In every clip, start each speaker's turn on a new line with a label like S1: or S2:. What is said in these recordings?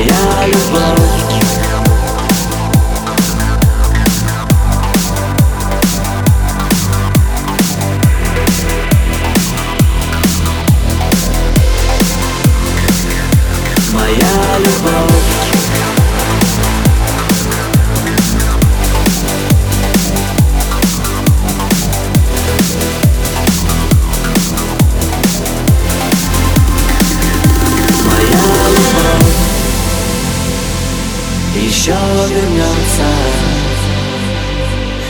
S1: моя любовь. еще вернется.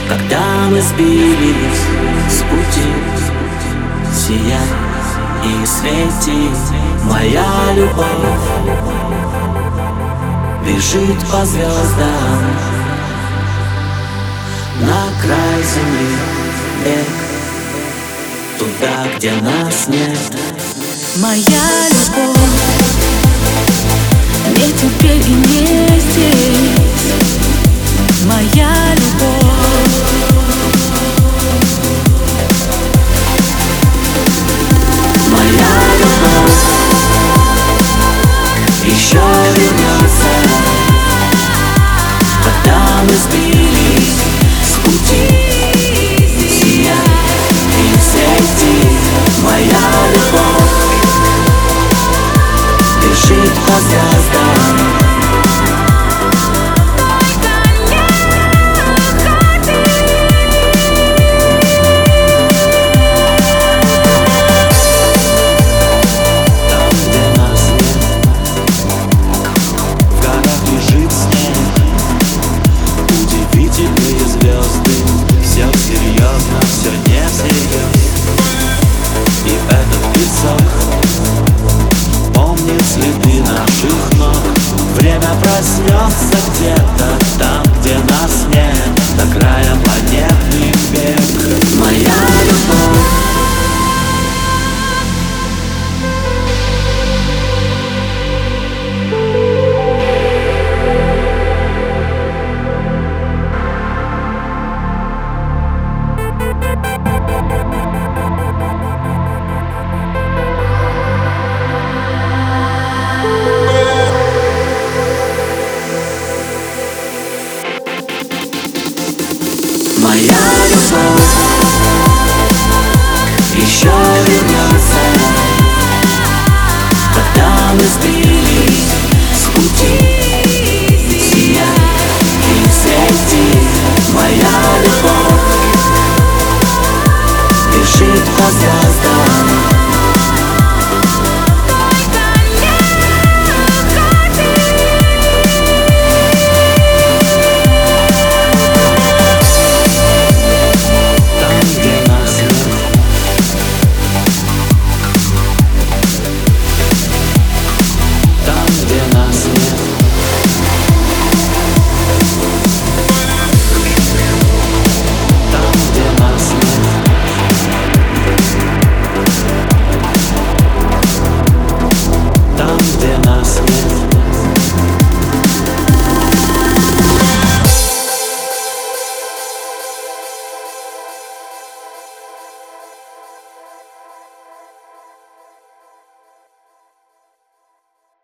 S1: Когда мы сбились с пути Сия и свети Моя любовь. Бежит по звездам На край земли. Бег Туда, где нас нет.
S2: Моя любовь Не теперь и не
S1: Помнит следы наших ног. Время проснется где-то Там, где нас нет